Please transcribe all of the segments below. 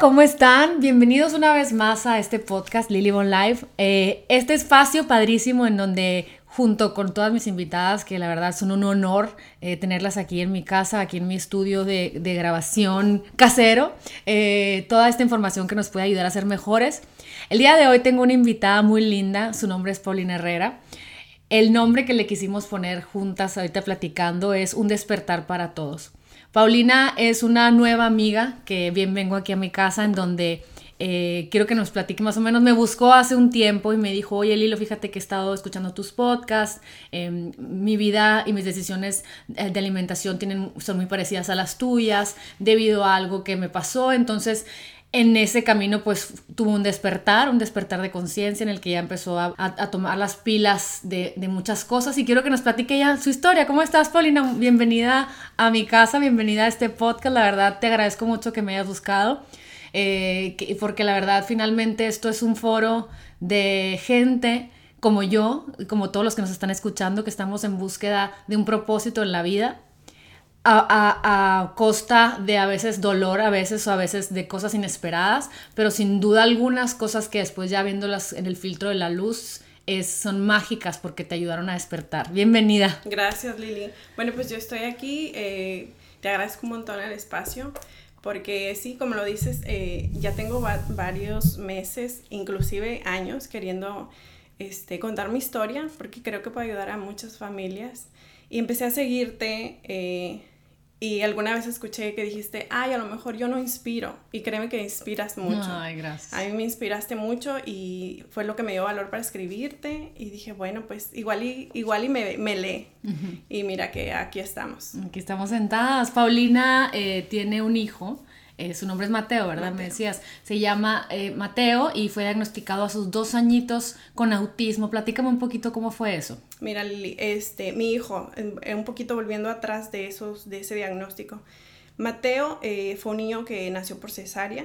¿cómo están? Bienvenidos una vez más a este podcast Lily Bon Live. Eh, este espacio padrísimo en donde junto con todas mis invitadas, que la verdad son un honor eh, tenerlas aquí en mi casa, aquí en mi estudio de, grabación casero, eh, toda esta información que nos puede ayudar a ser mejores. El día de hoy tengo una invitada muy linda, su nombre es Paulina Herrera. El nombre que le quisimos poner juntas ahorita platicando es Un despertar para todos. Paulina es una nueva amiga que bien vengo aquí a mi casa en donde eh, quiero que nos platique más o menos. Me buscó hace un tiempo y me dijo, oye Lilo, fíjate que he estado escuchando tus podcasts, em, mi vida y mis decisiones eh, de alimentación tienen, son muy parecidas a las tuyas debido a algo que me pasó. Entonces, en ese camino pues tuvo un despertar, un despertar de conciencia en el que ya empezó a, tomar las pilas de, muchas cosas y quiero que nos platique ya su historia. ¿Cómo estás, Paulina? Bienvenida a mi casa, bienvenida a este podcast. La verdad te agradezco mucho que me hayas buscado eh, porque la verdad finalmente esto es un foro de gente como yo, como todos los que nos están escuchando, que estamos en búsqueda de un propósito en la vida a, costa de a veces dolor, a veces o a veces de cosas inesperadas, pero sin duda algunas cosas que después ya viéndolas en el filtro de la luz es, son mágicas porque te ayudaron a despertar. Bienvenida. Gracias Lili. Bueno, pues yo estoy aquí, eh, te agradezco un montón el espacio. Porque sí, como lo dices, eh, ya tengo varios meses, inclusive años, queriendo este, contar mi historia, porque creo que puede ayudar a muchas familias. Y empecé a seguirte eh, y alguna vez escuché que dijiste, ay, a lo mejor yo no inspiro. Y créeme que inspiras mucho. Ay, gracias. A mí me inspiraste mucho y fue lo que me dio valor para escribirte. Y dije, bueno, pues igual y, igual y me, me lee. Y mira que aquí estamos. Aquí estamos sentadas. Paulina eh, tiene un hijo eh, su nombre es Mateo, ¿verdad? Me decías. Se llama eh, Mateo y fue diagnosticado a sus dos añitos con autismo. Platícame un poquito cómo fue eso. Mira, este, mi hijo, un poquito volviendo atrás de, esos, de ese diagnóstico. Mateo eh, fue un niño que nació por cesárea.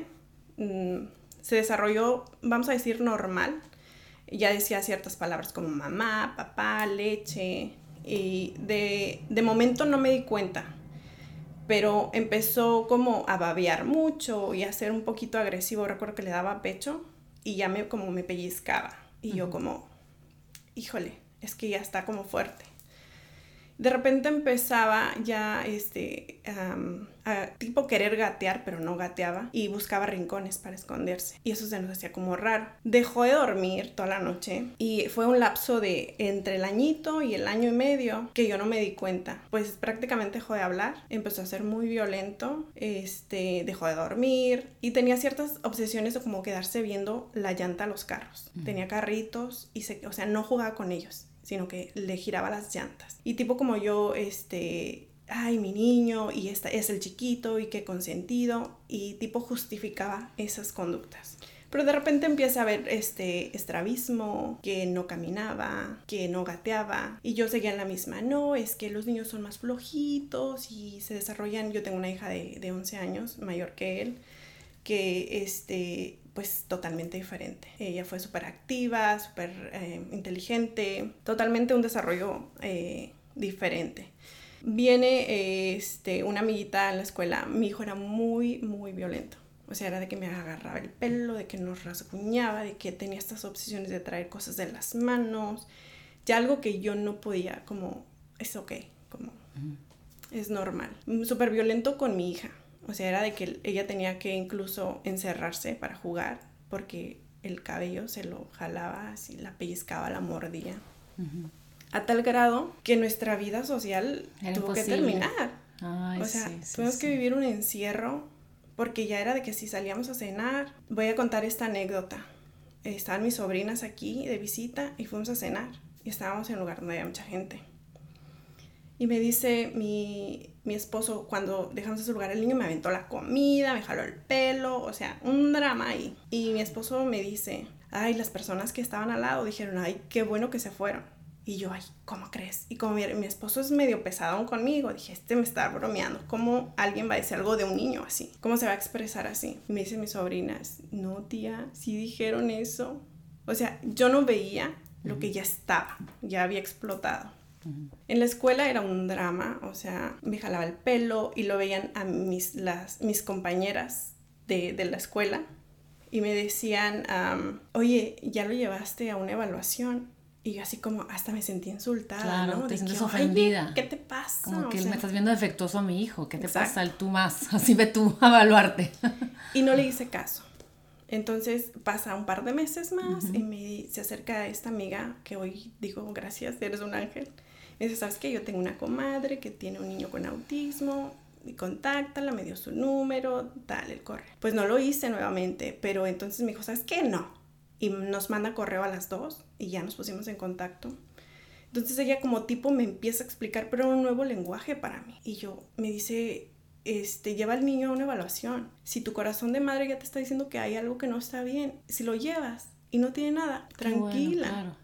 Mm, se desarrolló, vamos a decir, normal. Ya decía ciertas palabras como mamá, papá, leche. Y de, de momento no me di cuenta pero empezó como a babear mucho y a ser un poquito agresivo. Recuerdo que le daba pecho y ya me como me pellizcaba. Y yo como, híjole, es que ya está como fuerte de repente empezaba ya este a tipo querer gatear pero no gateaba y buscaba rincones para esconderse. Y eso se nos hacía como raro. Dejó de dormir toda la noche y fue un lapso de entre el añito y el año y medio que yo no me di cuenta. Pues prácticamente dejó de hablar empezó a ser muy violento este dejó de dormir y tenía ciertas obsesiones de como quedarse viendo la llanta a los carros. Tenía carritos y se o sea no jugaba con ellos sino que le giraba las llantas. Y tipo como yo, este, ay, mi niño, y esta es el chiquito, y qué consentido, y tipo justificaba esas conductas. Pero de repente empieza a ver este estrabismo, que no caminaba, que no gateaba, y yo seguía en la misma, no, es que los niños son más flojitos y se desarrollan, yo tengo una hija de, de 11 años, mayor que él, que este, pues totalmente diferente. Ella fue súper activa, súper eh, inteligente, totalmente un desarrollo eh, diferente. Viene este, una amiguita en la escuela, mi hijo era muy, muy violento. O sea, era de que me agarraba el pelo, de que nos rasguñaba, de que tenía estas obsesiones de traer cosas de las manos. Ya algo que yo no podía, como, es ok, como, es normal. Súper violento con mi hija. O sea, era de que ella tenía que incluso encerrarse para jugar porque el cabello se lo jalaba así, la pellizcaba, la mordía. A tal grado que nuestra vida social tuvo que terminar. o sea, tuvimos que vivir un encierro porque ya era de que si salíamos a cenar, voy a contar esta anécdota. Estaban mis sobrinas aquí de visita y fuimos a cenar y estábamos en un lugar donde había mucha gente. Y me dice mi, mi esposo, cuando dejamos ese lugar, el niño me aventó la comida, me jaló el pelo, o sea, un drama ahí. Y mi esposo me dice, ay, las personas que estaban al lado dijeron, ay, qué bueno que se fueron. Y yo, ay, ¿cómo crees? Y como mi, mi esposo es medio pesado conmigo, dije, este me está bromeando. ¿Cómo alguien va a decir algo de un niño así? ¿Cómo se va a expresar así? Y me dice mis sobrinas, no, tía, sí dijeron eso. O sea, yo no veía lo que ya estaba, ya había explotado. En la escuela era un drama, o sea, me jalaba el pelo y lo veían a mis, las, mis compañeras de, de la escuela y me decían, oye, ya lo llevaste a una evaluación. Y yo así como hasta me sentí insultada, claro, ¿no? te sientes ofendida. ¿Qué te pasa? Como que me estás viendo defectuoso a mi hijo, ¿qué te pasa? El tú más, así ve tú a evaluarte. Y no le hice caso. Entonces pasa un par de meses más y me, se acerca esta amiga que hoy digo, gracias, eres un ángel. Me dice, ¿sabes qué? Yo tengo una comadre que tiene un niño con autismo y contáctala, me dio su número, tal, el correo. Pues no lo hice nuevamente, pero entonces me dijo, ¿sabes qué? No. Y nos manda correo a las dos y ya nos pusimos en contacto. Entonces ella como tipo me empieza a explicar, pero un nuevo lenguaje para mí. Y yo me dice, este, lleva al niño a una evaluación. Si tu corazón de madre ya te está diciendo que hay algo que no está bien, si lo llevas y no tiene nada, tranquila.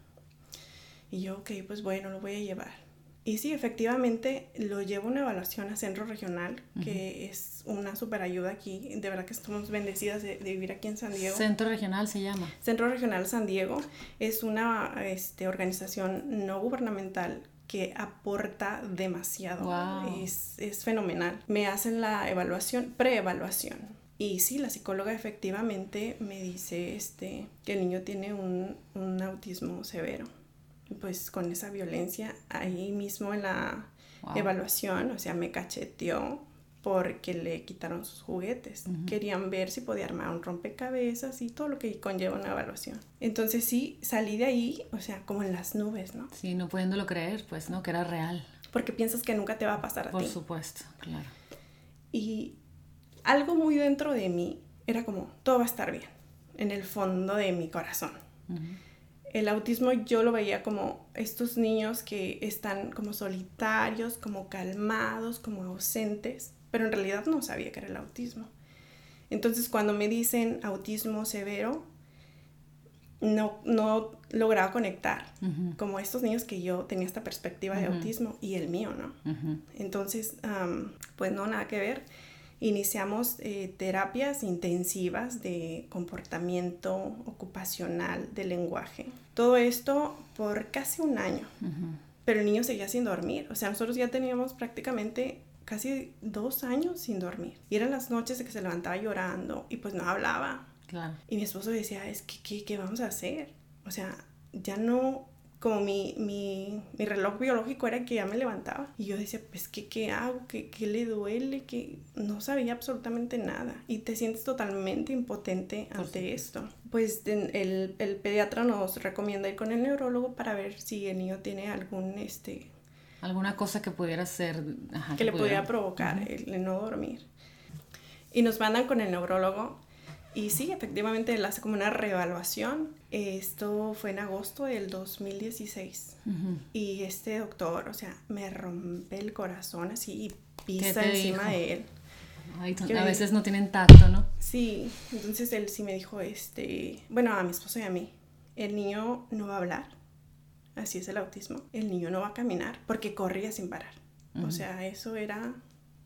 Y yo, ok, pues bueno, lo voy a llevar. Y sí, efectivamente lo llevo a una evaluación a Centro Regional, que es una super ayuda aquí. De verdad que estamos bendecidas de, vivir aquí en San Diego. Centro Regional se llama. Centro Regional San Diego es una este, organización no gubernamental que aporta demasiado. Es, es, fenomenal. Me hacen la evaluación, preevaluación. Y sí, la psicóloga efectivamente me dice este, que el niño tiene un, un autismo severo. Pues con esa violencia ahí mismo en la evaluación, o sea, me cacheteó porque le quitaron sus juguetes. Querían ver si podía armar un rompecabezas y todo lo que conlleva una evaluación. Entonces sí, salí de ahí, o sea, como en las nubes, ¿no? Sí, no pudiéndolo creer, pues, ¿no? Que era real. Porque piensas que nunca te va a pasar a Por ti. Por supuesto, claro. Y algo muy dentro de mí era como, todo va a estar bien, en el fondo de mi corazón. El autismo yo lo veía como estos niños que están como solitarios, como calmados, como ausentes pero en realidad no sabía que era el autismo. Entonces cuando me dicen autismo severo, no, no lograba conectar, como estos niños que yo tenía esta perspectiva de autismo y el mío, ¿no? Entonces, pues no, nada que ver. Iniciamos eh, terapias intensivas de comportamiento ocupacional, de lenguaje. Todo esto por casi un año. Pero el niño seguía sin dormir. O sea, nosotros ya teníamos prácticamente casi dos años sin dormir. Y eran las noches de que se levantaba llorando y pues no hablaba. Claro. Y mi esposo decía, es que, ¿qué, qué vamos a hacer? O sea, ya no, como mi, mi, mi, reloj biológico era que ya me levantaba. Y yo decía, pues, ¿qué, qué hago? ¿Qué, ¿Qué, le duele? Que no sabía absolutamente nada. Y te sientes totalmente impotente ante esto. Pues el, el, pediatra nos recomienda ir con el neurólogo para ver si el niño tiene algún, este, Alguna cosa que pudiera ser... que, le pudiera provocar el, no dormir. Y nos mandan con el neurólogo y sí, efectivamente él hace como una reevaluación. Esto fue en agosto del 2016. Y este doctor, o sea, me rompe el corazón así y pisa encima de él. a veces no tienen tacto, ¿no? Sí, entonces él sí me dijo, este, bueno, a mi esposo y a mí, el niño no va a hablar, así es el autismo, el niño no va a caminar porque corría sin parar. O sea, eso era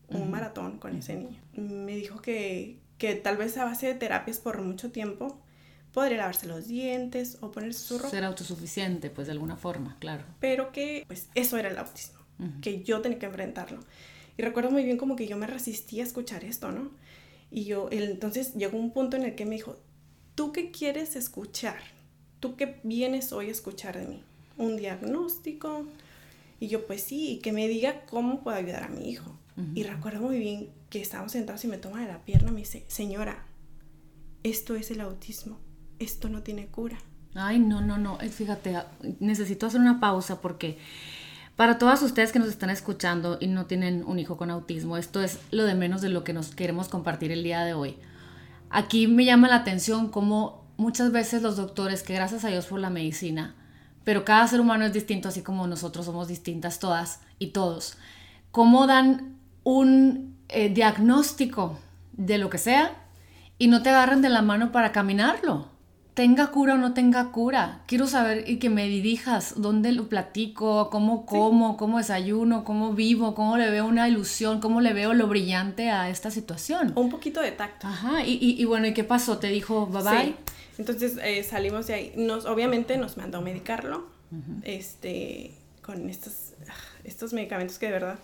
un maratón con ese niño. Me dijo que, que tal vez a base de terapias por mucho tiempo podría lavarse los dientes o ponerse su ropa. Ser autosuficiente, pues de alguna forma, claro. Pero que, pues, eso era el autismo, que yo tenía que enfrentarlo. Y recuerdo muy bien como que yo me resistía a escuchar esto, ¿no? Y yo, entonces llegó un punto en el que me dijo, ¿tú qué quieres escuchar? ¿Tú qué vienes hoy a escuchar de mí? un diagnóstico. Y yo, pues sí, y que me diga cómo puedo ayudar a mi hijo. Y recuerdo muy bien que estábamos sentados y me toma de la pierna y me dice, señora, esto es el autismo, esto no tiene cura. Ay, no, no, no, eh, fíjate, ah, necesito hacer una pausa porque para todas ustedes que nos están escuchando y no tienen un hijo con autismo, esto es lo de menos de lo que nos queremos compartir el día de hoy. Aquí me llama la atención cómo muchas veces los doctores, que gracias a Dios por la medicina, pero cada ser humano es distinto, así como nosotros somos distintas todas y todos. ¿Cómo dan un eh, diagnóstico de lo que sea y no te agarran de la mano para caminarlo? Tenga cura o no tenga cura. Quiero saber y que me dirijas dónde lo platico, cómo como, cómo desayuno, cómo vivo, cómo le veo una ilusión, cómo le veo lo brillante a esta situación. Un poquito de tacto. Ajá, y, y, bueno, ¿y qué pasó? ¿Te dijo bye bye? Entonces eh, salimos de ahí. Nos, obviamente nos mandó a medicarlo este, con estos, estos medicamentos que de verdad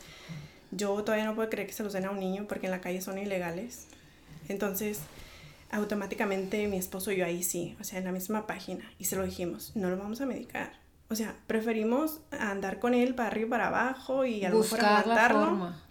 yo todavía no puedo creer que se los den a un niño porque en la calle son ilegales. Entonces, automáticamente mi esposo y yo ahí sí, o sea, en la misma página, y se lo dijimos, no lo vamos a medicar. O sea, preferimos andar con él para arriba y para abajo y a lo mejor Buscar la aguantarlo. forma.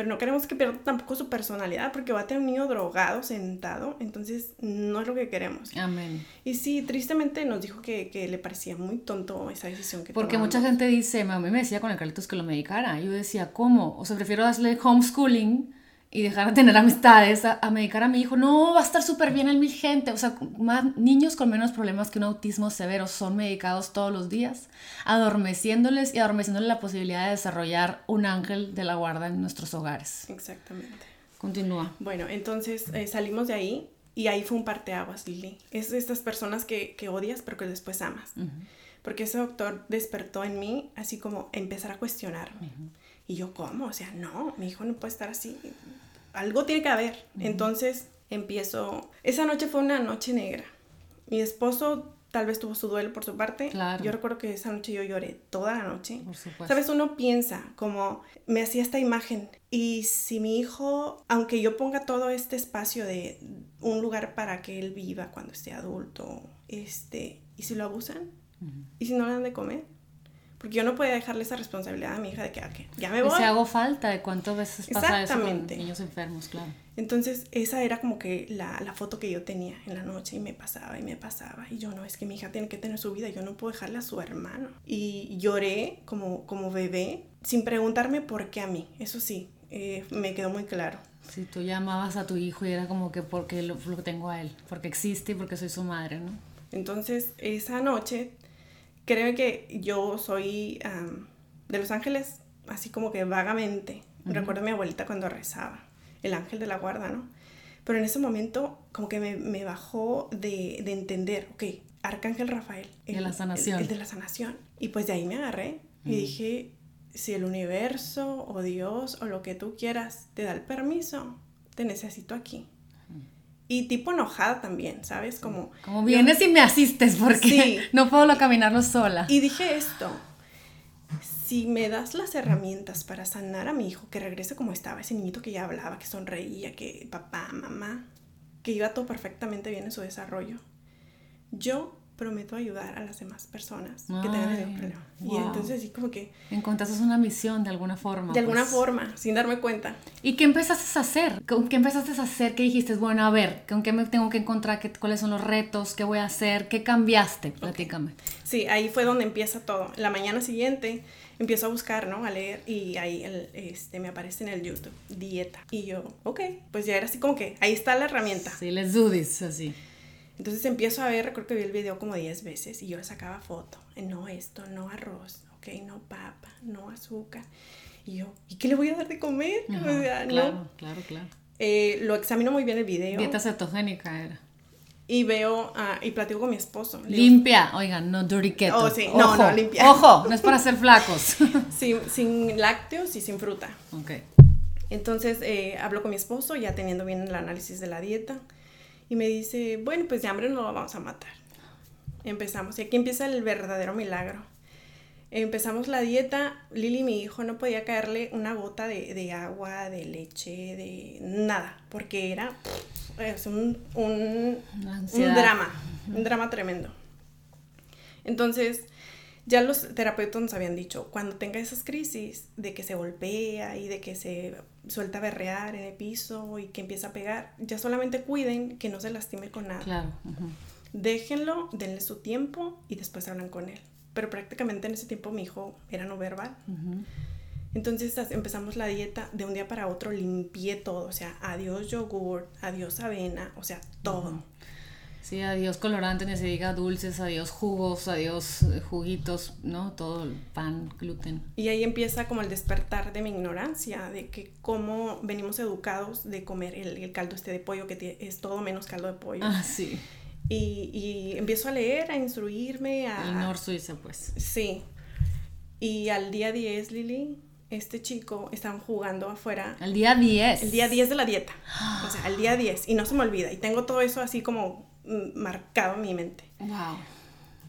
Pero no queremos que pierda tampoco su personalidad porque va a tener un niño drogado, sentado, entonces no es lo que queremos. Amén. Y sí, tristemente nos dijo que, que le parecía muy tonto esa decisión que Porque tomamos. mucha gente dice, a mí me decía con el Carlitos que lo medicara. Yo decía, ¿cómo? O sea, prefiero darle homeschooling y dejar de tener amistades a, a medicar a mi hijo. No, va a estar súper bien el mi gente. O sea, más, niños con menos problemas que un autismo severo son medicados todos los días, adormeciéndoles y adormeciéndoles la posibilidad de desarrollar un ángel de la guarda en nuestros hogares. Exactamente. Continúa. Bueno, entonces eh, salimos de ahí y ahí fue un parteaguas, Lili. Es de estas personas que, que odias pero que después amas. Porque ese doctor despertó en mí así como empezar a cuestionarme. Y yo, ¿cómo? O sea, no, mi hijo no puede estar así. Algo tiene que haber. Entonces empiezo... Esa noche fue una noche negra. Mi esposo tal vez tuvo su duelo por su parte. Claro. Yo recuerdo que esa noche yo lloré toda la noche. Por supuesto. Sabes, uno piensa como me hacía esta imagen y si mi hijo, aunque yo ponga todo este espacio de un lugar para que él viva cuando esté adulto, este, y si lo abusan, y si no le dan de comer, porque yo no podía dejarle esa responsabilidad a mi hija de que, ah, que ya me Y voy. si hago falta de cuántas veces pasa eso con niños enfermos, claro. Entonces, esa era como que la, la foto que yo tenía en la noche y me pasaba y me pasaba. Y yo, no, es que mi hija tiene que tener su vida, yo no puedo dejarle a su hermano. Y lloré como, como bebé sin preguntarme por qué a mí. Eso sí, eh, me quedó muy claro. Si tú llamabas a tu hijo y era como que porque lo, lo tengo a él, porque existe y porque soy su madre, ¿no? Entonces, esa noche, creo que yo soy de Los Ángeles, así como que vagamente. Recuerdo a mi abuelita cuando rezaba, el ángel de la guarda, ¿no? Pero en ese momento, como que me, me bajó de, de entender, ok, Arcángel Rafael. De la sanación. El, el de la sanación. Y pues de ahí me agarré y dije, si el universo o Dios o lo que tú quieras te da el permiso, te necesito aquí. Y tipo enojada también, ¿sabes? Como... Como vienes y me asistes porque Sí. no puedo caminarlo sola. Y dije esto, si me das las herramientas para sanar a mi hijo, que regrese como estaba, ese niñito que ya hablaba, que sonreía, que papá, mamá, que iba todo perfectamente bien en su desarrollo, yo prometo ayudar a las demás personas que tengan el Ay, problema. Y wow. entonces así como que, Encontraste una misión de alguna forma. de alguna pues. forma, sin darme cuenta, ¿Y qué empezaste a hacer? ¿Con qué empezaste a hacer? ¿Qué dijiste? Bueno, a ver, ¿con qué me tengo que encontrar? ¿Qué, ¿Cuáles son los retos? ¿Qué voy a hacer? ¿Qué cambiaste? Platícame. Sí, ahí fue donde empieza todo. La mañana siguiente empiezo a buscar, ¿no? A leer y ahí el, este, me aparece en el YouTube, dieta. Y yo, ok, pues ya era así como que ahí está la herramienta. Sí, les do this, así. Entonces empiezo a ver, recuerdo que vi el video como 10 veces y yo sacaba foto. No esto, no arroz, ok, no papa, no azúcar. Y yo, ¿y qué le voy a dar de comer? Ajá, O sea, no. claro, claro, claro. Eh, lo examino muy bien el video Dieta cetogénica era. y veo ah, y platico con mi esposo. Digo, Limpia, oigan, no dirty keto. Oh, sí, no, Ojo, no, limpia. Ojo, no es para ser flacos. sin, sin lácteos y sin fruta. ok. Entonces eh, hablo con mi esposo, ya teniendo bien el análisis de la dieta, y me dice, bueno, pues de hambre no lo vamos a matar. Empezamos, y aquí empieza el verdadero milagro. Empezamos la dieta, Lili, mi hijo, no podía caerle una gota de, de agua, de leche, de nada, porque era es un, un, un drama, un drama tremendo. Entonces, ya los terapeutas nos habían dicho, cuando tenga esas crisis de que se golpea y de que se suelta a berrear en el piso y que empieza a pegar, ya solamente cuiden que no se lastime con nada. Claro. Déjenlo, denle su tiempo y después hablan con él. Pero prácticamente en ese tiempo mi hijo era no verbal. Entonces empezamos la dieta de un día para otro, limpié todo, o sea, adiós yogur, adiós avena, o sea, todo. Sí, adiós colorante, ni se diga dulces, adiós jugos, adiós eh, juguitos, ¿no? Todo el pan, gluten. Y ahí empieza como el despertar de mi ignorancia, de que cómo venimos educados de comer el, el caldo este de pollo, que es todo menos caldo de pollo. Ah, sí. Y, y empiezo a leer, a instruirme, a... El Nor Suiza, pues. Sí. Y al día 10, Lili, este chico, estaban jugando afuera. El día 10. El día 10 de la dieta. O sea, el día 10. Y no se me olvida. Y tengo todo eso así como marcado en mi mente. Wow.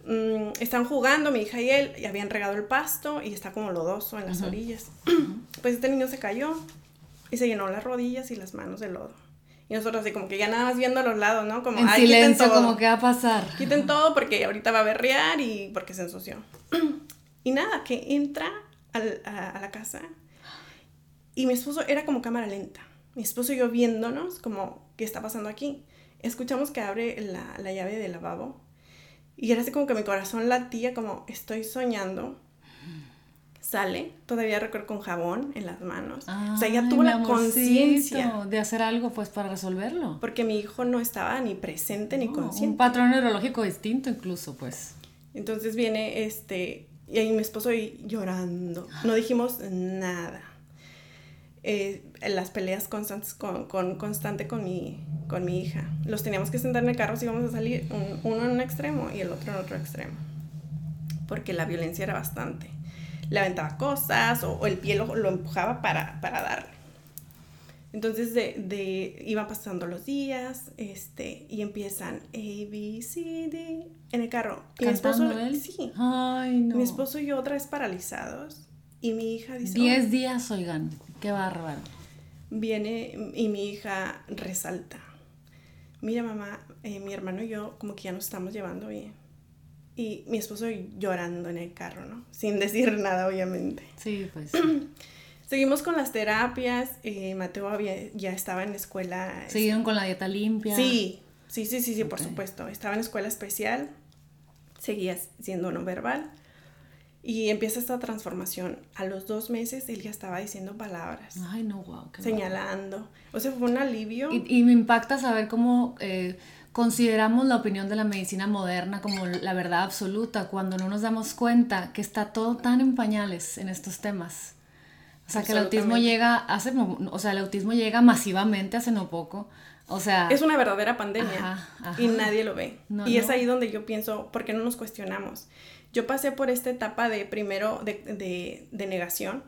Mm, están jugando, mi hija y él, y habían regado el pasto y está como lodoso en las orillas. Pues este niño se cayó y se llenó las rodillas y las manos de lodo. Y nosotros así como que ya nada más viendo a los lados, ¿no? Como, en "Ay, silencio, todo". como que va a pasar. Quiten todo porque ahorita va a berrear y porque se ensució. Y nada, que entra al- a, a la casa y mi esposo era como cámara lenta. Mi esposo y yo viéndonos como, ¿qué está pasando aquí? Escuchamos que abre la, la llave del lavabo y era así como que mi corazón latía como, estoy soñando. Sale, todavía recuerdo con jabón en las manos. o sea, ya tuvo la conciencia. de hacer algo pues para resolverlo. Porque mi hijo no estaba ni presente ni consciente. un patrón neurológico distinto incluso, pues. Entonces viene este, y ahí mi esposo y llorando. No dijimos nada. Eh, las peleas constantes con, con- constante con mi, con mi hija. Los teníamos que sentar en el carro si íbamos a salir, un- uno en un extremo y el otro en otro extremo. Porque la violencia era bastante. Le aventaba cosas o, o el pie lo, lo empujaba para, para darle. Entonces de, de, iban pasando los días este, y empiezan A, B, C, D en el carro. Y mi esposo, ¿Cantando él? sí. Ay, no. Mi esposo y yo otra vez paralizados. Y mi hija dice, Diez días, oigan, qué bárbaro. viene y mi hija resalta. Mira mamá, eh, mi hermano y yo como que ya nos estamos llevando bien. Y mi esposo llorando en el carro, ¿no? Sin decir nada, obviamente. Sí, pues. Seguimos con las terapias. eh, Mateo había- ya estaba en la escuela. Siguieron con la dieta limpia. Sí, sí, sí, sí, sí, por supuesto. Estaba en escuela especial. Seguía siendo no verbal. Y empieza esta transformación. A los dos meses él ya estaba diciendo palabras, Ay, no, wow. qué señalando. O sea, fue un alivio. Y, y me impacta saber cómo eh, consideramos la opinión de la medicina moderna como la verdad absoluta cuando no nos damos cuenta que está todo tan en pañales en estos temas. O sea, que el autismo llega hace, o sea, el autismo llega masivamente hace no poco. O sea, Es una verdadera pandemia Ajá, ajá. y nadie lo ve. No, y es no. ahí donde yo pienso, ¿por qué no nos cuestionamos? Yo pasé por esta etapa de primero de, de- de negación,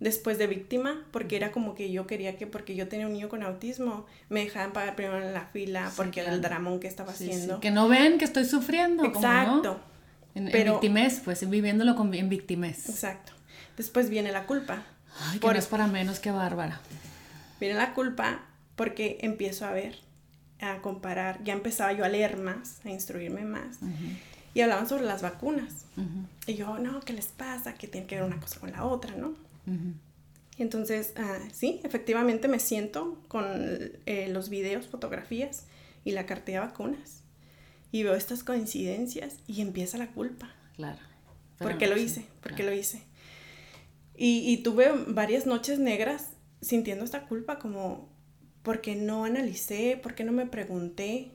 después de víctima, porque era como que yo quería que, porque yo tenía un niño con autismo, me dejaban pagar primero en la fila, Sí, porque era el claro. dramón que estaba sí, sí, haciendo. que no ven que estoy sufriendo. como no. Exacto, En, en Pero- victimez, pues, viviéndolo con, en victimez. exacto. Después viene la culpa. Ay, que Por- no es para menos que bárbara. Viene la culpa porque empiezo a ver, a comparar, ya empezaba yo a leer más, a instruirme más. Y hablaban sobre las vacunas. Ujú, Y yo, no, ¿qué les pasa? Que tiene que ver una cosa con la otra, ¿no? ujú. Y entonces, ah, sí, efectivamente me siento con eh, los videos, fotografías y la cartilla de vacunas. Y veo estas coincidencias y empieza la culpa. Claro. ¿Por Pero qué lo sí, hice? ¿Por qué claro. lo hice? Y, y tuve varias noches negras sintiendo esta culpa como, ¿por qué no analicé? ¿Por qué no me pregunté?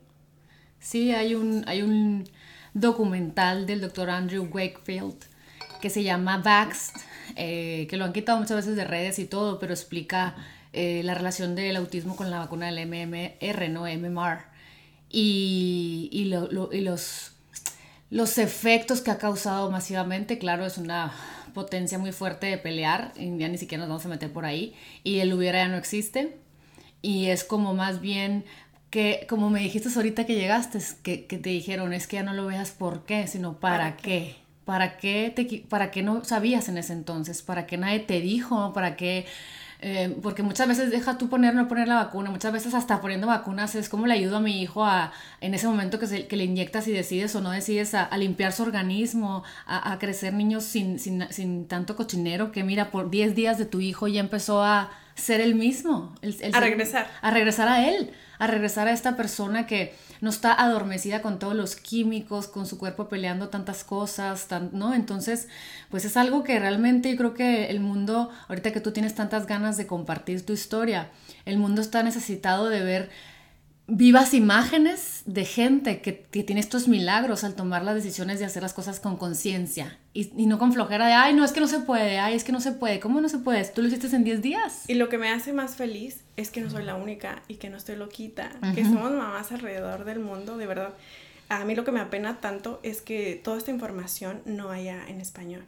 Sí, hay un, hay un documental del doctor Andrew Wakefield que se llama Vaxxed, eh, que lo han quitado muchas veces de redes y todo, pero explica eh, la relación del autismo con la vacuna del MMR, ¿no? MMR. Y, y, lo- lo- y los, los efectos que ha causado masivamente, claro, es una potencia muy fuerte de pelear, y ya ni siquiera nos vamos a meter por ahí, y el hubiera ya no existe, y es como más bien que, como me dijiste ahorita que llegaste, que, que te dijeron, es que ya no lo veas por qué, sino para, ¿Para qué. ¿Para qué, te, ¿Para qué no sabías en ese entonces? ¿Para qué nadie te dijo? ¿Para qué? eh, porque muchas veces deja tú poner no poner la vacuna, muchas veces hasta poniendo vacunas es como le ayudo a mi hijo a, en ese momento que, se- que le inyectas y decides o no decides a, a limpiar su organismo, a, a crecer niños sin, sin, sin tanto cochinero, que mira, por 10 días de tu hijo ya empezó a ser el mismo. el- el A ser- regresar. A regresar a él, a regresar a esta persona que no está adormecida con todos los químicos, con su cuerpo peleando tantas cosas, tan- ¿no? Entonces, pues es algo que realmente yo creo que el mundo, ahorita que tú tienes tantas ganas de compartir tu historia, el mundo está necesitado de ver vivas imágenes de gente que, que tiene estos milagros al tomar las decisiones de hacer las cosas con conciencia y, y no con flojera de, ay, no, es que no se puede, ay, es que no se puede, ¿cómo no se puede? Tú lo hiciste en 10 días. Y lo que me hace más feliz es que no soy la única y que no estoy loquita, que somos mamás alrededor del mundo, de verdad. A mí lo que me apena tanto es que toda esta información no haya en español.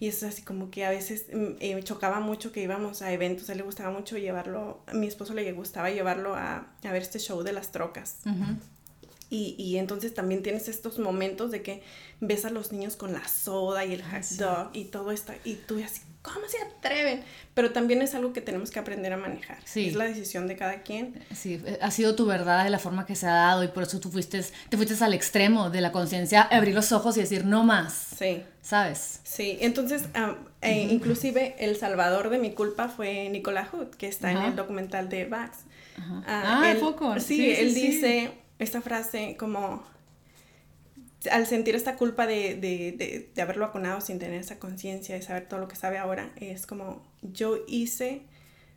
Y eso es así como que a veces mm, eh, me chocaba mucho que íbamos a eventos, a él le gustaba mucho llevarlo, a mi esposo le gustaba llevarlo a, a ver este show de las trocas. Y, y, entonces también tienes estos momentos de que ves a los niños con la soda y el hot dog y todo esto, y tú así, ¿cómo se atreven? Pero también es algo que tenemos que aprender a manejar. Sí. Es la decisión de cada quien. Sí, ha sido tu verdad de la forma que se ha dado y por eso tú fuiste, te fuiste al extremo de la conciencia, abrir los ojos y decir no más. Sí. ¿Sabes? Sí, entonces, eh, inclusive el salvador de mi culpa fue Nicolás Hood, que está en el documental de Vax. Ah, ah poco. Sí, él dice esta frase como al sentir esta culpa de, de, de, haberlo vacunado sin tener esa conciencia, de saber todo lo que sabe ahora, es como yo hice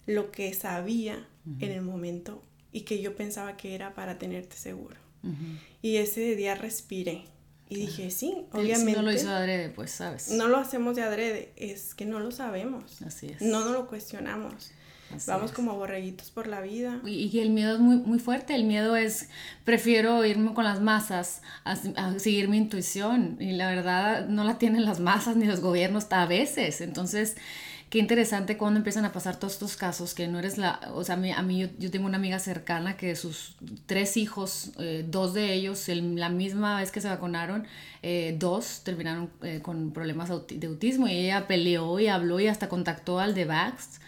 lo que sabía en el momento y que yo pensaba que era para tenerte seguro. Y ese día respiré y dije, sí, obviamente. no lo hizo de adrede, pues, ¿sabes? No lo hacemos de adrede, es que no lo sabemos. Así es. No nos lo cuestionamos. Vamos como borreguitos por la vida. Y, el miedo es muy, muy fuerte. El miedo es, prefiero irme con las masas a, seguir mi intuición. Y la verdad no la tienen las masas ni los gobiernos a veces. Entonces, qué interesante cuando empiezan a pasar todos estos casos, que no eres la, o sea, a mí, yo, tengo una amiga cercana que sus tres hijos, eh, dos de ellos, la misma vez que se vacunaron, eh, dos terminaron eh, con problemas de autismo y ella peleó y habló y hasta contactó al de Vax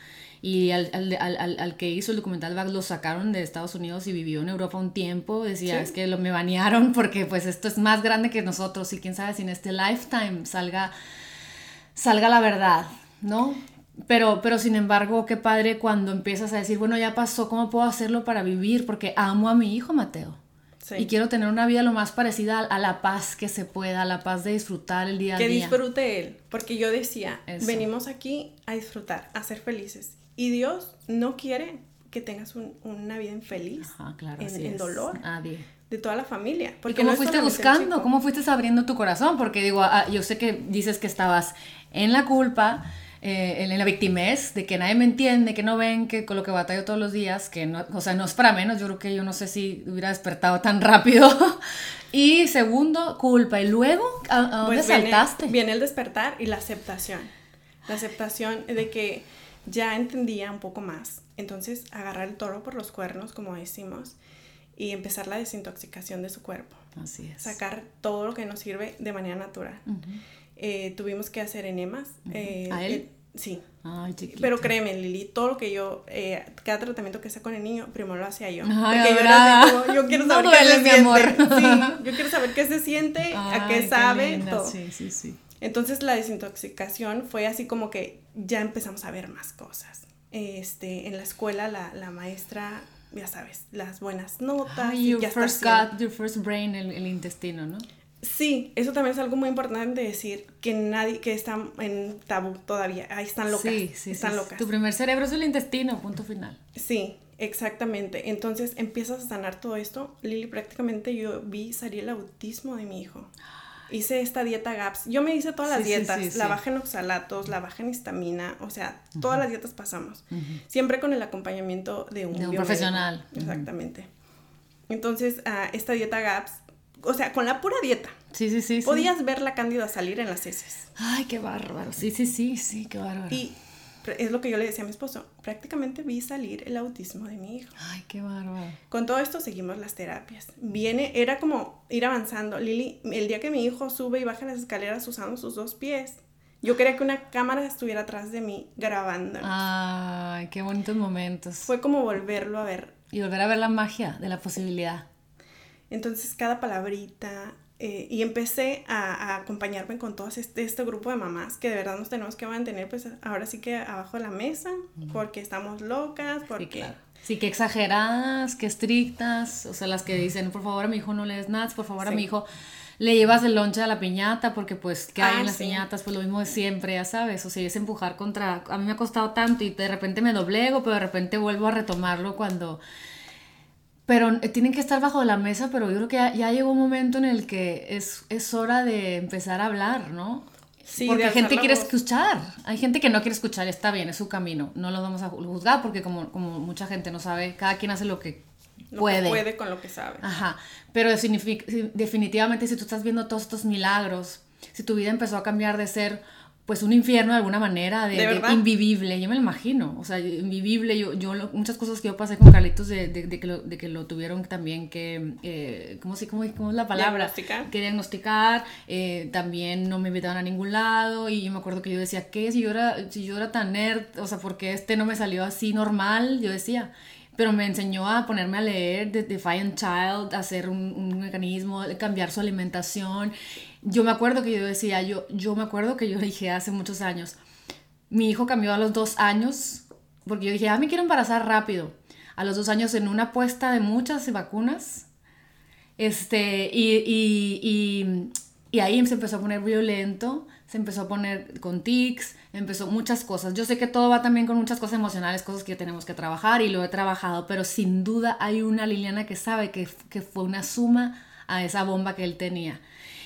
y al, al, al, al, que hizo el documental lo sacaron de Estados Unidos y vivió en Europa un tiempo, decía, es que lo me banearon porque pues esto es más grande que nosotros y quién sabe si en este lifetime salga, salga la verdad, ¿no? Pero, pero sin embargo, qué padre cuando empiezas a decir, bueno, ya pasó, ¿cómo puedo hacerlo para vivir? Porque amo a mi hijo, Mateo. Y quiero tener una vida lo más parecida a, la paz que se pueda, a la paz de disfrutar el día a día. Que disfrute él, porque yo decía, venimos aquí a disfrutar, a ser felices. Y Dios no quiere que tengas una vida infeliz, en, dolor. De toda la familia. Porque ¿Y cómo fuiste buscando? ¿Cómo fuiste abriendo tu corazón? Porque digo, ah, yo sé que dices que estabas en la culpa, eh, en la victimez, de que nadie me entiende, que no ven que con lo que batallo todos los días, que no, o sea, no es para menos, yo creo que yo no sé si hubiera despertado tan rápido. y segundo, culpa. ¿Y luego a, dónde pues saltaste? viene el despertar y la aceptación. La aceptación de que ya entendía un poco más. Entonces, agarrar el toro por los cuernos, como decimos, y empezar la desintoxicación de su cuerpo. Así es. Sacar todo lo que nos sirve de manera natural. Eh, tuvimos que hacer enemas. Eh, ¿A él? sí. Ay, Pero créeme, Lili, todo lo que yo, eh, cada tratamiento que sea con el niño, primero lo hacía yo. Ay, yo, yo, quiero saber qué se siente. Sí, yo quiero saber qué se siente, a qué sabe, todo. Sí, sí, sí. Entonces la desintoxicación fue así como que ya empezamos a ver más cosas. Este, en la escuela la, la maestra, ya sabes, las buenas notas. you first got your first brain, el, el, intestino, ¿no? Sí, eso también es algo muy importante de decir, que nadie, que está en tabú todavía, ahí están locas, sí, sí, están locas. Tu primer cerebro es el intestino, punto final. Sí, exactamente. Entonces empiezas a sanar todo esto. Lili, prácticamente yo vi salir el autismo de mi hijo hice esta dieta GAPS. Yo me hice todas las dietas, la baja en oxalatos, la baja en histamina, o sea, todas las dietas pasamos. Siempre con el acompañamiento de un, profesional. Exactamente. Entonces, uh, esta dieta GAPS, o sea, con la pura dieta. Sí, sí, sí. Podías ver la cándida salir en las heces. Ay, qué bárbaro. Sí, sí, sí, sí, qué bárbaro. Y es lo que yo le decía a mi esposo, prácticamente vi salir el autismo de mi hijo. Ay, qué bárbaro. Con todo esto seguimos las terapias. Viene, era como ir avanzando. Lili, el día que mi hijo sube y baja las escaleras usando sus dos pies, yo quería que una cámara estuviera atrás de mí grabando. Ay, qué bonitos momentos. Fue como volverlo a ver. Y volver a ver la magia de la posibilidad. Entonces, cada palabrita, eh, y empecé a, acompañarme con todo este, este, grupo de mamás que de verdad nos tenemos que mantener pues ahora sí que abajo de la mesa porque estamos locas, porque... Sí, que exageradas, que estrictas, o sea, las que dicen, por favor a mi hijo no le des nada, por favor a mi hijo le llevas el lonche a la piñata porque pues que hay en las piñatas, pues lo mismo de siempre, ya sabes, o sea, es empujar contra, a mí me ha costado tanto y de repente me doblego, pero de repente vuelvo a retomarlo cuando pero eh, tienen que estar bajo la mesa, pero yo creo que ya, llegó un momento en el que es, es hora de empezar a hablar, ¿no? Sí, porque gente que quiere escuchar, hay gente que no quiere escuchar, está bien, es su camino, no lo vamos a juzgar porque como, como mucha gente no sabe, cada quien hace lo que puede. puede con lo que sabe. Ajá, pero definitivamente si tú estás viendo todos estos milagros, si tu vida empezó a cambiar de ser pues un infierno de alguna manera, de, invivible, yo me lo imagino, o sea, invivible, yo, yo muchas cosas que yo pasé con Carlitos de, de que, lo, de que lo tuvieron también que, eh, ¿cómo, cómo, ¿cómo, es la palabra? Diagnosticar. Que diagnosticar, eh, también no me invitaban a ningún lado y yo me acuerdo que yo decía, ¿qué? Si yo era, si yo era tan nerd, o sea, ¿por qué este no me salió así normal? Yo decía, pero me enseñó a ponerme a leer de Defiant Child, a hacer un, un mecanismo, cambiar su alimentación yo me acuerdo que yo decía, yo, yo me acuerdo que yo dije hace muchos años, mi hijo cambió a los dos años, porque yo dije, ah, me quiero embarazar rápido. A los dos años en una apuesta de muchas vacunas, este, y, y, y, ahí se empezó a poner violento, se empezó a poner con tics, empezó muchas cosas. Yo sé que todo va también con muchas cosas emocionales, cosas que tenemos que trabajar y lo he trabajado, pero sin duda hay una Liliana que sabe que, que fue una suma a esa bomba que él tenía.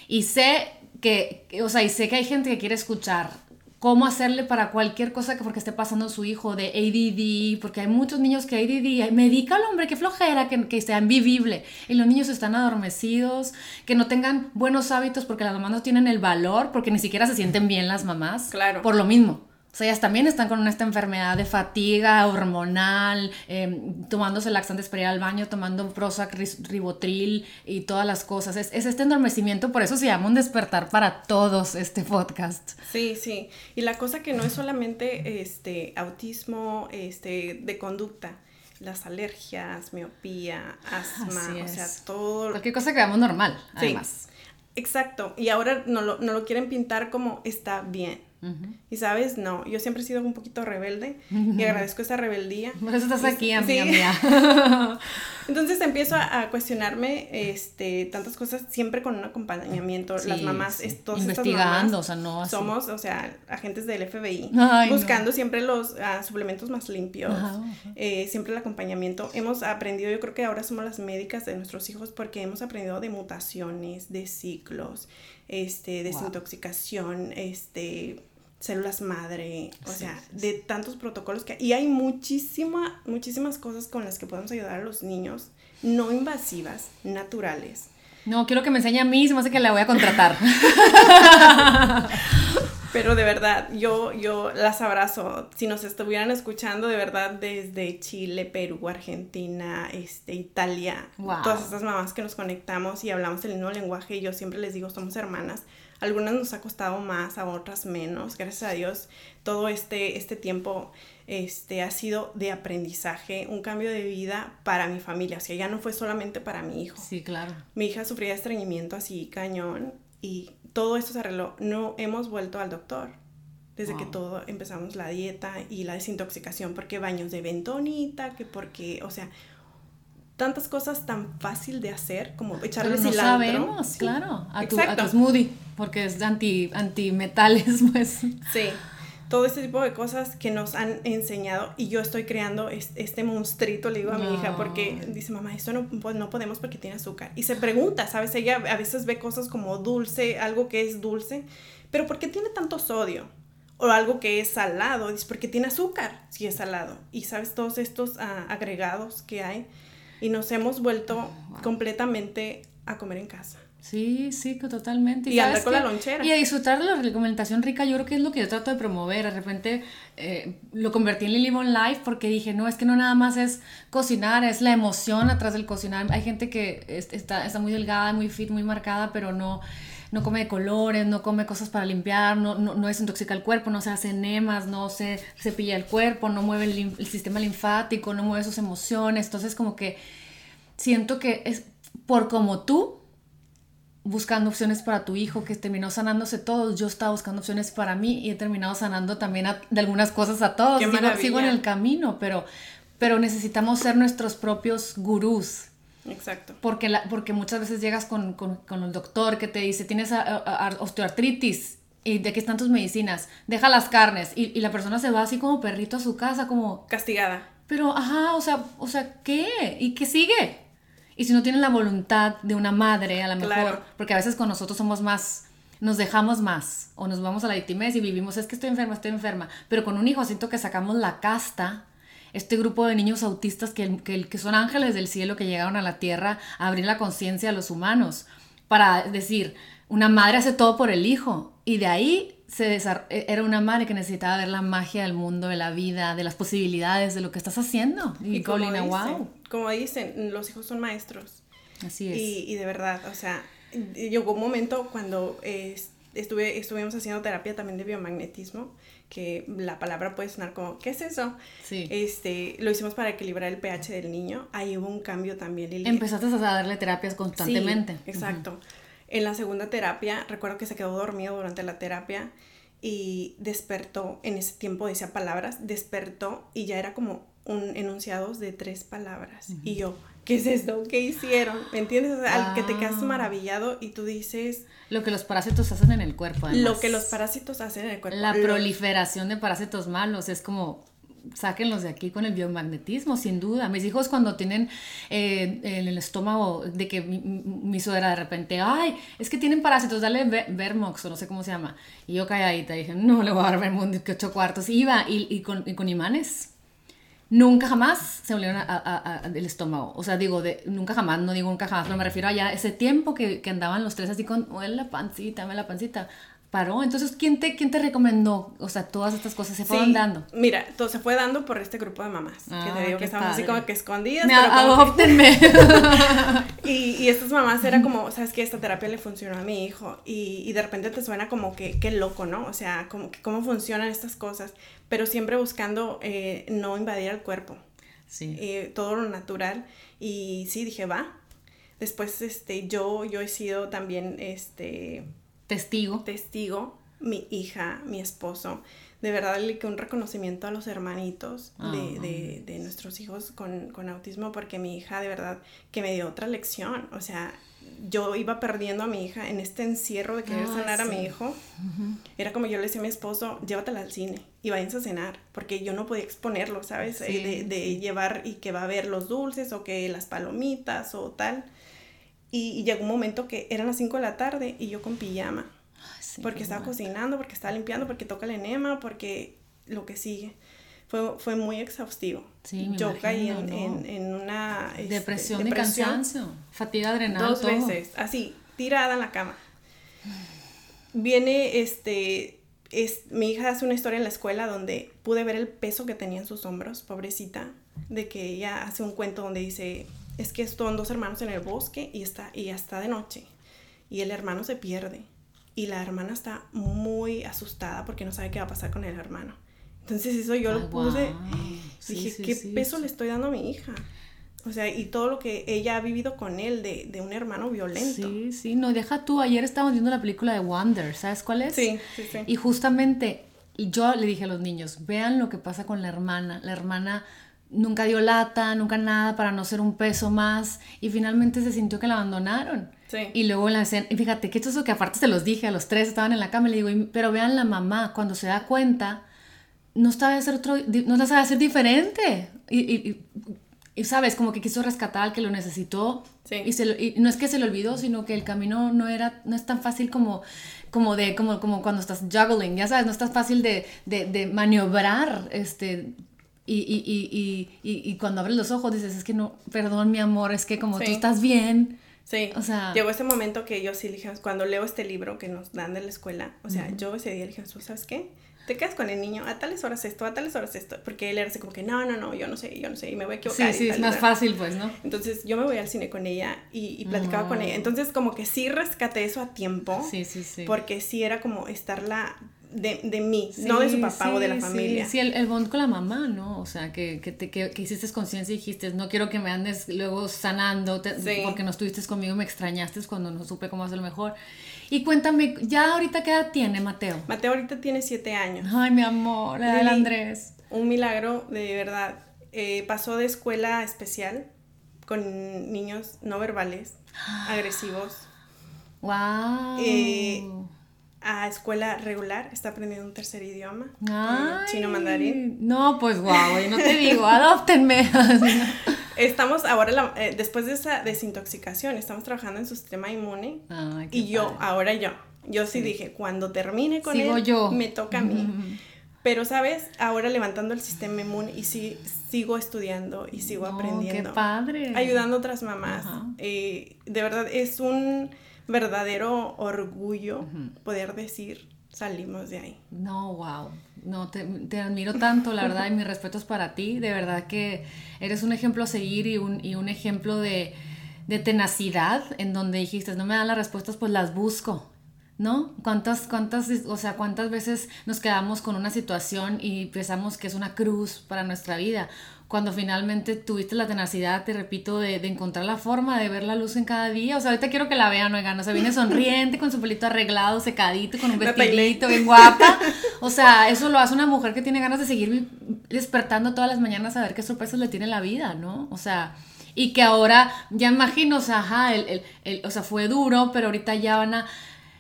Y sé que, o sea, y sé que hay gente que quiere escuchar cómo hacerle para cualquier cosa que porque esté pasando su hijo de ADD, porque hay muchos niños que ADD, medica al hombre, qué flojera, que, que sea invivible. Y los niños están adormecidos, que no tengan buenos hábitos porque las mamás no tienen el valor, porque ni siquiera se sienten bien las mamás. Claro. Por lo mismo. O sea, ellas también están con esta enfermedad de fatiga hormonal, em, tomándose laxantes para ir al baño, tomando Prozac, Ribotril y todas las cosas. Es, este endormecimiento, por eso se llama un despertar para todos este podcast. Sí, sí. Y la cosa que no es solamente este autismo este, de conducta, las alergias, miopía, asma, o sea, todo. Cualquier cosa que veamos normal, además. exacto. Y ahora no lo, no lo quieren pintar como está bien. Y sabes, no, yo siempre he sido un poquito rebelde y agradezco esa rebeldía. Por eso estás aquí, amiga mía. Entonces empiezo a, cuestionarme este, tantas cosas siempre con un acompañamiento. Las mamás, investigando, o sea, no somos, o sea, agentes del FBI, buscando siempre los ah, suplementos más limpios, eh, siempre el acompañamiento. Hemos aprendido, yo creo que ahora somos las médicas de nuestros hijos porque hemos aprendido de mutaciones, de ciclos, este, desintoxicación, este células madre, o sea, de tantos protocolos que y hay muchísima, muchísimas cosas con las que podemos ayudar a los niños no invasivas, naturales. No, quiero que me enseñe a mí, se me hace que la voy a contratar. Pero de verdad, yo, yo las abrazo. Si nos estuvieran escuchando, de verdad, desde Chile, Perú, Argentina, este, Italia, todas estas mamás que nos conectamos y hablamos el mismo lenguaje, yo siempre les digo, somos hermanas algunas nos ha costado más, a otras menos. Gracias a Dios, todo este, este tiempo este, ha sido de aprendizaje, un cambio de vida para mi familia. O sea, ya no fue solamente para mi hijo. Sí, claro. Mi hija sufría estreñimiento así cañón y todo esto se arregló. No hemos vuelto al doctor desde que todo empezamos la dieta y la desintoxicación, porque baños de bentonita, que porque, o sea, tantas cosas tan fácil de hacer como echarle Pero no sabemos, claro, a tu, a tu, smoothie, porque es anti, antimetales, pues. Sí, todo este tipo de cosas que nos han enseñado y yo estoy creando este, monstruito, le digo a mi hija, porque dice, mamá, esto no, pues, no podemos porque tiene azúcar. Y se pregunta, ¿sabes? Ella a veces ve cosas como dulce, algo que es dulce, pero ¿por qué tiene tanto sodio? O algo que es salado, dice, porque tiene azúcar si es salado. Y sabes, todos estos ah, agregados que hay y nos hemos vuelto completamente a comer en casa. Sí, sí, totalmente. Y, andar con la lonchera. Y a disfrutar de la alimentación rica, yo creo que es lo que yo trato de promover. De repente eh, lo convertí en Limon Life porque dije, no, es que no nada más es cocinar, es la emoción atrás del cocinar. Hay gente que está, está muy delgada, muy fit, muy marcada, pero no no come de colores, no come cosas para limpiar, no, no, no desintoxica el cuerpo, no se hace enemas, no se cepilla el cuerpo, no mueve el, sistema linfático, no mueve sus emociones. Entonces como que siento que es por como tú buscando opciones para tu hijo, que terminó sanándose todos. Yo estaba buscando opciones para mí y he terminado sanando también de algunas cosas a todos. Sigo, sigo, en el camino, pero, pero necesitamos ser nuestros propios gurús. Exacto. Porque, la, porque muchas veces llegas con, con, con, el doctor que te dice, tienes osteoartritis y de qué están tus medicinas, deja las carnes y, y, la persona se va así como perrito a su casa, como... Castigada. Pero, ajá, o sea, o sea, ¿qué? ¿Y qué sigue? Y si no tienes la voluntad de una madre, a lo mejor, porque a veces con nosotros somos más nos dejamos más o nos vamos a la victimez y vivimos, es que estoy enferma, estoy enferma, pero con un hijo siento que sacamos la casta este grupo de niños autistas que, que, son ángeles del cielo que llegaron a la tierra a abrir la conciencia a los humanos, para decir, una madre hace todo por el hijo, y de ahí se e, era una madre que necesitaba ver la magia del mundo, de la vida, de las posibilidades, de lo que estás haciendo. Y, como dicen, wow. Como dicen, los hijos son maestros. Así es. Y, de verdad, o sea, llegó un momento cuando estuve, estuvimos haciendo terapia también de biomagnetismo, que la palabra puede sonar como, ¿qué es eso? Sí. Este, lo hicimos para equilibrar el pH del niño. Ahí hubo un cambio también. Empezaste a darle terapias constantemente. Sí, exacto. En la segunda terapia, recuerdo que se quedó dormido durante la terapia y despertó, en ese tiempo decía palabras, despertó y ya era como un enunciados de tres palabras. Y yo, ¿qué es esto? ¿Qué hicieron? ¿Me entiendes? al que te quedas ah. maravillado y tú dices... Lo que los parásitos hacen en el cuerpo. Lo que los parásitos hacen en el cuerpo. La proliferación de parásitos malos es como sáquenlos de aquí con el biomagnetismo, sin duda. Mis hijos cuando tienen eh, en el estómago de que mi, mi, suegra de repente, ay, es que tienen parásitos, dale Vermox o no sé cómo se llama. Y yo calladita dije, no le voy a dar Vermox que ocho cuartos. iba y, y, con, y, con, imanes. Nunca jamás se volvieron del estómago. O sea, digo, de, nunca jamás, no digo nunca jamás, pero me refiero a ya ese tiempo que, andaban los tres así con, oh, la pancita, me la pancita paró. Entonces, ¿quién te, quién te recomendó? O sea, todas estas cosas se fueron dando. Mira, todo se fue dando por este grupo de mamás. que te ah, digo que estaban así como que escondidas. Me adoptenme. y, y estas mamás era como, ¿sabes qué? Esta terapia le funcionó a mi hijo. Y, y de repente te suena como que, qué loco, ¿no? O sea, como que cómo funcionan estas cosas. Pero siempre buscando eh, no invadir el cuerpo. Sí. Eh, todo lo natural. Y sí, dije, va. Después, este, yo, yo he sido también, este Testigo. Testigo, mi hija, mi esposo. De verdad, que un reconocimiento a los hermanitos de, de, nuestros hijos con, con, autismo, porque mi hija, de verdad, que me dio otra lección. O sea, yo iba perdiendo a mi hija en este encierro de querer sanar a mi hijo. Era como yo le decía a mi esposo, llévatela al cine y váyanse a cenar, porque yo no podía exponerlo, ¿sabes? Eh, de, de, llevar y que va a ver los dulces o que las palomitas o tal. Y, llegó un momento que eran las 5 de la tarde y yo con pijama. porque estaba cocinando, porque estaba limpiando, porque toca el enema, porque lo que sigue. Fue, fue muy exhaustivo. Sí, yo caí en, en, una este, depresión, y cansancio, fatiga adrenal. Dos veces, así, tirada en la cama. Viene este, es, mi hija hace una historia en la escuela donde pude ver el peso que tenía en sus hombros, pobrecita, de que ella hace un cuento donde dice, es que son dos hermanos en el bosque y, está, y ya está de noche. Y el hermano se pierde. Y la hermana está muy asustada porque no sabe qué va a pasar con el hermano. Entonces eso yo lo puse. dije, ¿qué peso le estoy dando a mi hija? O sea, y todo lo que ella ha vivido con él de, de, un hermano violento. Sí, sí, no, deja tú. Ayer estábamos viendo la película de Wonder, ¿sabes cuál es? Sí, sí, sí. Y justamente yo le dije a los niños, vean lo que pasa con la hermana. La hermana nunca dio lata, nunca nada para no ser un peso más y finalmente se sintió que la abandonaron. Sí. Y luego la escena, y fíjate que esto es lo que aparte se los dije, a los tres estaban en la cama y le digo, pero vean la mamá, cuando se da cuenta, no sabe hacer otro, no sabe hacer diferente. Y, y, sabes, como que quiso rescatar al que lo necesitó. Sí. Y, se y no es que se le olvidó, sino que el camino no era, no es tan fácil como como de como, como cuando estás juggling, ya sabes, no es tan fácil de, de, de maniobrar este y, y, y, y, cuando abres los ojos dices, es que no, perdón mi amor, es que como tú estás bien. Sí, o sea, llegó ese momento que yo sí le dije, cuando leo este libro que nos dan de la escuela, o sea, yo ese día le dije, ¿sabes qué? Te quedas con el niño, a tales horas esto, a tales horas esto, porque él era así como que, no, no, no, yo no sé, yo no sé, y me voy a equivocar. Sí, sí, es más fácil pues, ¿no? Entonces yo me voy al cine con ella y, platicaba con ella. Entonces como que sí rescaté eso a tiempo. Sí, sí, sí. Porque sí era como estarla de, de mí, no de su papá o de la familia. Sí, el, el, bond con la mamá, ¿no? O sea, que, que, te, que, hiciste conciencia y dijiste, no quiero que me andes luego sanando porque no estuviste conmigo me extrañaste cuando no supe cómo hacerlo mejor. Y cuéntame, ¿ya ahorita qué edad tiene Mateo? Mateo ahorita tiene siete años. Ay, mi amor, la del Andrés. Un milagro, de verdad. Eh, pasó de escuela especial con niños no verbales, agresivos. ¡Wow! Eh, a escuela regular, está aprendiendo un tercer idioma, chino mandarín. No, pues guau, yo no te digo, adoptenme. estamos ahora, eh, después de esa desintoxicación, estamos trabajando en su sistema inmune. y yo, ahora yo, yo sí, dije, cuando termine con él, yo. me toca a mí. Pero, ¿sabes? Ahora levantando el sistema inmune y sí, sigo estudiando y sigo aprendiendo. ¡Qué padre! Ayudando a otras mamás. Eh, de verdad, es un verdadero orgullo poder decir salimos de ahí. No, wow. No, te, te, admiro tanto, la verdad, y mis respetos para ti. De verdad que eres un ejemplo a seguir y un, y un ejemplo de, de tenacidad en donde dijiste, no me dan las respuestas, pues las busco. ¿no? ¿Cuántas, cuántas, o sea, cuántas veces nos quedamos con una situación y pensamos que es una cruz para nuestra vida? Cuando finalmente tuviste la tenacidad, te repito, de, de encontrar la forma de ver la luz en cada día. O sea, ahorita quiero que la vean, oigan, o sea, viene sonriente, con su pelito arreglado, secadito, con un vestidito bien guapa. O sea, eso lo hace una mujer que tiene ganas de seguir despertando todas las mañanas a ver qué sorpresas le tiene la vida, ¿no? O sea, y que ahora, ya imagino, o sea, ajá, el, el, el, o sea, fue duro, pero ahorita ya van a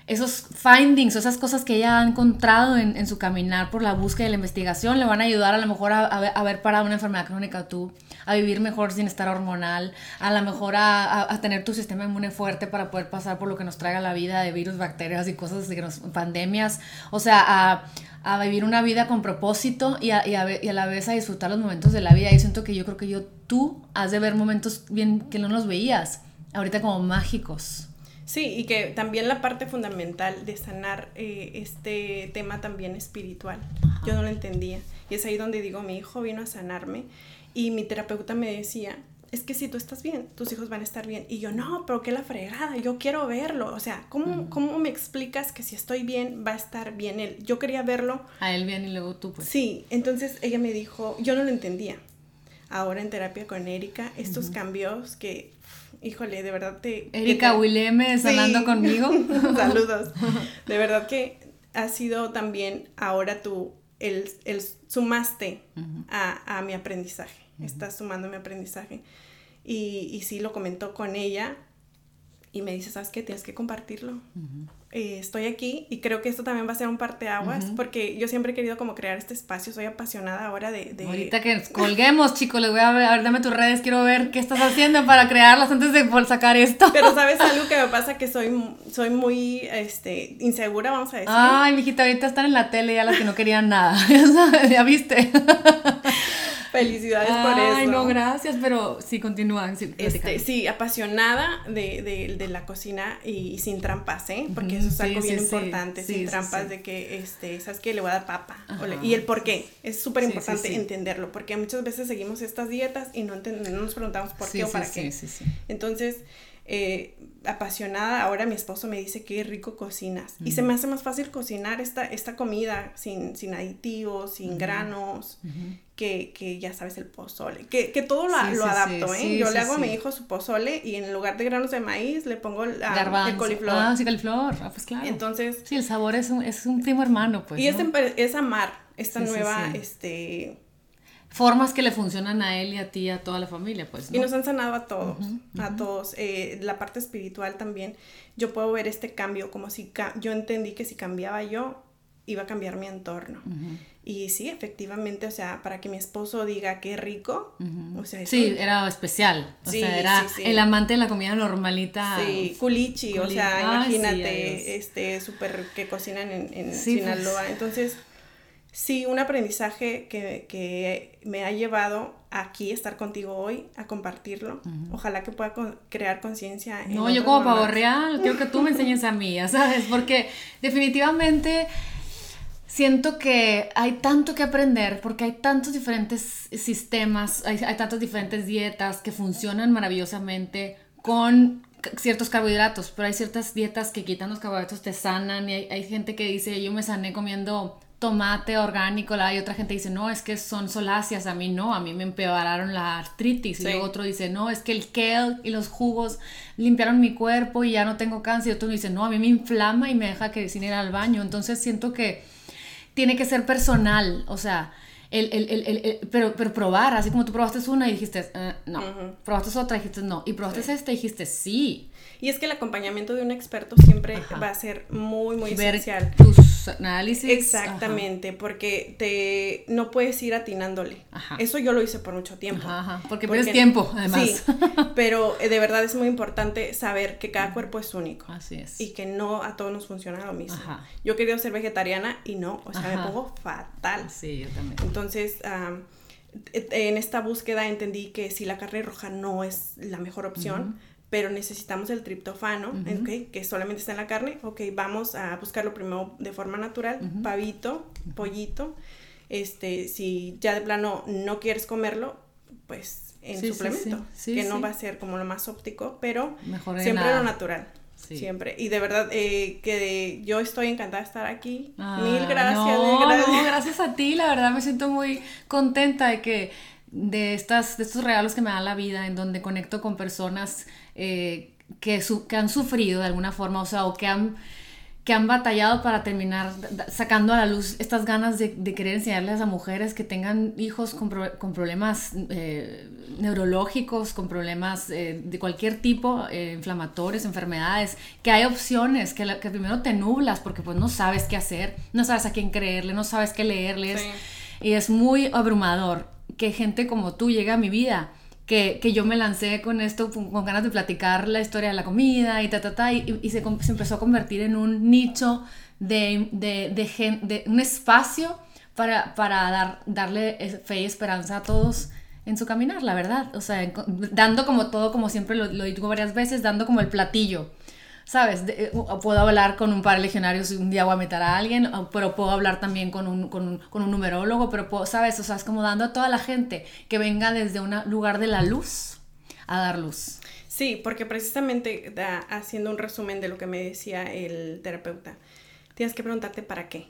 esos findings, esas cosas que ella ha encontrado en, su caminar por la búsqueda y la investigación, le van a ayudar a lo mejor a, a, a ver parado una enfermedad crónica tú, a vivir mejor sin estar hormonal, a lo mejor a, tener tu sistema inmune fuerte para poder pasar por lo que nos traiga la vida de virus, bacterias y cosas, que pandemias, o sea, a, vivir una vida con propósito y y a la vez a disfrutar los momentos de la vida. Y siento que yo creo que yo, tú has de ver momentos bien que no los veías, ahorita como mágicos. Sí, y que también la parte fundamental de sanar eh, este tema también espiritual, Ajá. yo no lo entendía. Y es ahí donde digo, mi hijo vino a sanarme y mi terapeuta me decía, es que si tú estás bien, tus hijos van a estar bien. Y yo, no, pero qué la fregada, yo quiero verlo. O sea, ¿cómo, uh -huh. ¿cómo me explicas que si estoy bien va a estar bien él? Yo quería verlo. A él bien y luego tú, pues. Sí, entonces ella me dijo, yo no lo entendía. Ahora en terapia con Erika, estos uh -huh. cambios que híjole, de verdad te... Erika te... Wileme sí. conmigo. Saludos. De verdad que ha sido también ahora tú, el, el sumaste uh -huh. a, a, mi aprendizaje, uh -huh. estás sumando mi aprendizaje. Y, y sí lo comentó con ella y me dice, ¿sabes qué? Tienes que compartirlo. Uh -huh. Eh, estoy aquí y creo que esto también va a ser un parteaguas uh -huh. porque yo siempre he querido como crear este espacio, soy apasionada ahora de... de... Ahorita que colguemos, chicos, les voy a ver, a ver, dame tus redes, quiero ver qué estás haciendo para crearlas antes de por sacar esto. Pero sabes algo que me pasa que soy, soy muy este, insegura, vamos a decir. Ay, mijita, ahorita están en la tele ya las que no querían nada, ya viste. Felicidades Ay, por eso. Ay, no, gracias, pero sí, continúa. Sí, este, sí apasionada de, de, de, la cocina y sin trampas, ¿eh? Porque eso es algo sí, bien sí, importante, sin trampas de que, este, ¿sabes qué? Le voy a dar papa. Y el por qué. Es súper importante entenderlo, porque muchas veces seguimos estas dietas y no, no nos preguntamos por qué o para qué. Entonces, eh, apasionada, ahora mi esposo me dice que rico cocinas. Uh -huh. Y se me hace más fácil cocinar esta, esta comida sin, sin aditivos, sin uh -huh. granos, uh -huh. que, que, ya sabes el pozole. Que, que todo lo, sí, lo sí, adapto, sí, ¿eh? Yo le hago a mi hijo su pozole y en lugar de granos de maíz le pongo la, el coliflor. Ah, sí, coliflor. Ah, pues claro. Entonces. Sí, el sabor es un, es un primo hermano, pues. Y ¿no? es, es amar esta nueva, este formas que le funcionan a él y a ti, a toda la familia, pues. ¿no? Y nos han sanado a todos, uh -huh, uh -huh. a todos. Eh, la parte espiritual también, yo puedo ver este cambio como si yo entendí que si cambiaba yo, iba a cambiar mi entorno. Uh -huh. Y sí, efectivamente, o sea, para que mi esposo diga qué rico, o sea, eso, Sí, era especial, o sí, sea, era sí, sí. el amante de la comida normalita. Sí, culichi, culichi. o sea, imagínate, este, súper que cocinan en, en Sinaloa, pues. entonces sí, un aprendizaje que, que, me ha llevado aquí, estar contigo hoy, a compartirlo. Uh -huh. Ojalá que pueda con, crear conciencia. No, yo como pavo real, quiero que tú me enseñes a mí, ¿sabes? Porque definitivamente siento que hay tanto que aprender porque hay tantos diferentes sistemas, hay, hay tantas diferentes dietas que funcionan maravillosamente con ciertos carbohidratos, pero hay ciertas dietas que quitan los carbohidratos, te sanan y hay, hay gente que dice, yo me sané comiendo tomate orgánico, la, y otra gente dice, no, es que son soláceas, a mí no, a mí me empeoraron la artritis, sí. y luego otro dice, no, es que el kale y los jugos limpiaron mi cuerpo y ya no tengo cáncer, y otro dice, no, a mí me inflama y me deja que sin ir al baño, entonces siento que tiene que ser personal, o sea, el, el, el, el, pero, pero probar, así como tú probaste una y dijiste, uh, no, uh -huh. probaste otra y dijiste no, y probaste sí. esta y dijiste sí. Y es que el acompañamiento de un experto siempre Ajá. va a ser muy, muy Ver esencial. Tus análisis. Exactamente, Ajá. porque te no puedes ir atinándole. Ajá. Eso yo lo hice por mucho tiempo. Ajá, porque, porque pierdes tiempo, además. Sí, pero eh, de verdad es muy importante saber que cada cuerpo es único. Así es. Y que no a todos nos funciona lo mismo. Ajá. Yo quería ser vegetariana y no, o sea, me pongo fatal. Sí, yo también. Entonces, um, en esta búsqueda entendí que si la carne roja no es la mejor opción, uh -huh pero necesitamos el triptofano, que solamente está en la carne, ok, vamos a buscarlo primero de forma natural, pavito, pollito, este, si ya de plano no quieres comerlo, pues en suplemento, que no va a ser como lo más óptico, pero siempre lo natural. Siempre. Y de verdad eh, que yo estoy encantada de estar aquí. Ah, mil gracias. mil gracias. No, gracias a ti. La verdad me siento muy contenta de que de, estas, de estos regalos que me da la vida, en donde conecto con personas eh, que, que han sufrido de alguna forma, o sea, o que han que han batallado para terminar sacando a la luz estas ganas de, querer enseñarles a mujeres que tengan hijos con, problemas eh, neurológicos, con problemas eh, de cualquier tipo, eh, inflamatorios, enfermedades, que hay opciones, que, que, primero te nublas porque pues no sabes qué hacer, no sabes a quién creerle, no sabes qué leerles. Y es muy abrumador que gente como tú llegue a mi vida que, que, yo me lancé con esto, con ganas de platicar la historia de la comida y ta, ta, ta, y, se, empezó a convertir en un nicho de, de, de, de un espacio para, para dar, darle fe y esperanza a todos en su caminar, la verdad. O sea, dando como todo, como siempre lo, lo digo varias veces, dando como el platillo ¿sabes? Eh, puedo hablar con un par de legionarios y un día voy a meter a alguien, pero puedo hablar también con un, con un, con un numerólogo, pero puedo, ¿sabes? O sea, es como dando a toda la gente que venga desde un lugar de la luz a dar luz. Sí, porque precisamente haciendo un resumen de lo que me decía el terapeuta, tienes que preguntarte para qué.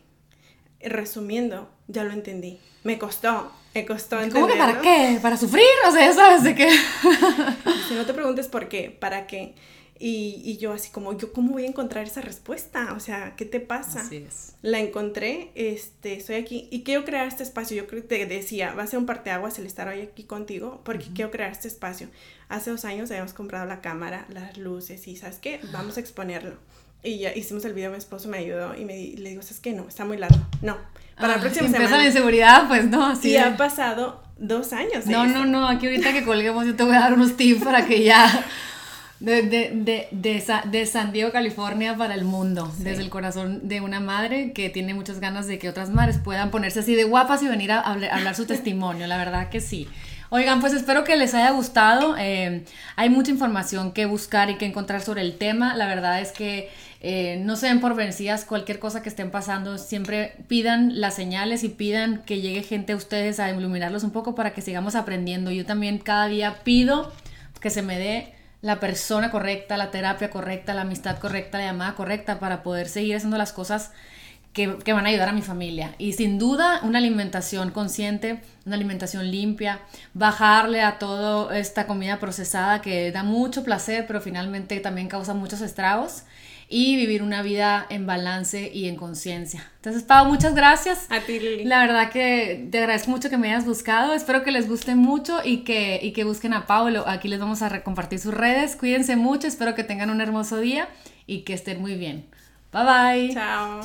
Resumiendo, ya lo entendí. Me costó, me costó entender. ¿Cómo que para qué? ¿Para sufrir? O sea, ¿sabes de qué? si no te preguntes por qué, ¿para qué? Y, y, yo así como, ¿yo cómo voy a encontrar esa respuesta? O sea, ¿qué te pasa? Así es. La encontré, este, estoy aquí y quiero crear este espacio. Yo creo que te decía, va a ser un parteaguas el estar hoy aquí contigo porque quiero crear este espacio. Hace dos años habíamos comprado la cámara, las luces y ¿sabes qué? Vamos a exponerlo. Y ya hicimos el video, mi esposo me ayudó y me le digo, ¿sabes qué? No, está muy largo. No, para la ah, próxima semana. la inseguridad, pues no, así. Y ha pasado dos años. No, no, no, aquí ahorita que colguemos yo te voy a dar unos tips para que ya de, de, de, de, de, San Diego, California para el mundo, desde el corazón de una madre que tiene muchas ganas de que otras madres puedan ponerse así de guapas y venir a, hablar, su testimonio, la verdad que sí. Oigan, pues espero que les haya gustado. Eh, hay mucha información que buscar y que encontrar sobre el tema. La verdad es que eh, no se den por vencidas cualquier cosa que estén pasando. Siempre pidan las señales y pidan que llegue gente a ustedes a iluminarlos un poco para que sigamos aprendiendo. Yo también cada día pido que se me dé la persona correcta, la terapia correcta, la amistad correcta, la llamada correcta para poder seguir haciendo las cosas que, van a ayudar a mi familia. Y sin duda una alimentación consciente, una alimentación limpia, bajarle a toda esta comida procesada que da mucho placer, pero finalmente también causa muchos estragos y vivir una vida en balance y en conciencia. Entonces, Pau, muchas gracias. A ti, Lili. La verdad que te agradezco mucho que me hayas buscado. Espero que les guste mucho y que, y que busquen a Pau. Aquí les vamos a compartir sus redes. Cuídense mucho. Espero que tengan un hermoso día y que estén muy bien. Bye bye. Chao.